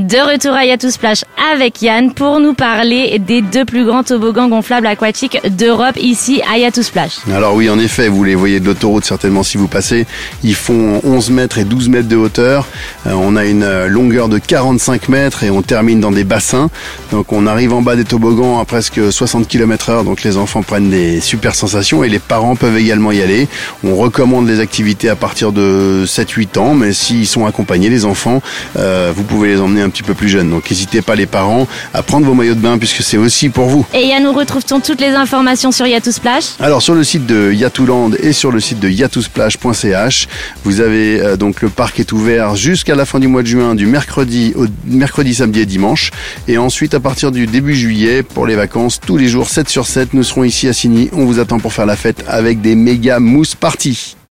De retour à Yatou Splash avec Yann pour nous parler des deux plus grands toboggans gonflables aquatiques d'Europe ici à Yatou Splash. Alors oui, en effet, vous les voyez de l'autoroute certainement si vous passez. Ils font 11 mètres et 12 mètres de hauteur. Euh, on a une euh, longueur de 45 mètres et on termine dans des bassins. Donc on arrive en bas des toboggans à presque 60 km heure. Donc les enfants prennent des super sensations et les parents peuvent également y aller. On recommande les activités à partir de 7-8 ans, mais s'ils sont accompagnés, les enfants, euh, vous pouvez les emmener un petit peu plus jeunes. Donc n'hésitez pas les parents à prendre vos maillots de bain puisque c'est aussi pour vous. Et Yann, nous retrouve-t-on toutes les informations sur Yatou Splash Alors sur le site de Yatouland et sur le site de yatousplash.ch, vous avez euh, donc le parc est ouvert jusqu'à la fin du mois de juin, du mercredi au mercredi, samedi et dimanche. Et ensuite à partir du début juillet, pour les vacances, tous les jours 7 sur 7, nous serons ici à Signy. On vous attend pour faire la fête avec des méga mousse parties.